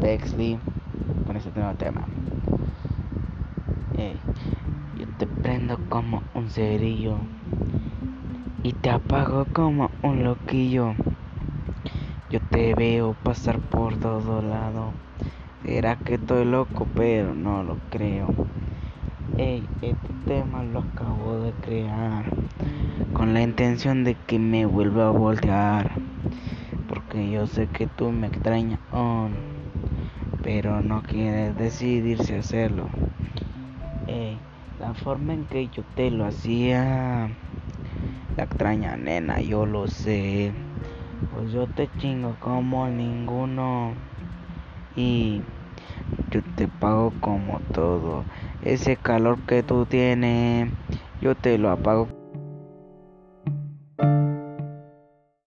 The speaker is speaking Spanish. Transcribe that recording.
Bexley con este nuevo tema. yo te prendo como un cerillo y te apago como un loquillo. Yo te veo pasar por todo lado. Será que estoy loco, pero no lo creo. Ey, este tema lo acabo de crear con la intención de que me vuelva a voltear. Porque yo sé que tú me extrañas, pero no quieres decidirse a hacerlo. Ey, la forma en que yo te lo hacía, la extraña nena, yo lo sé. Pues yo te chingo como ninguno. Y yo te pago como todo. Ese calor que tú tienes, yo te lo apago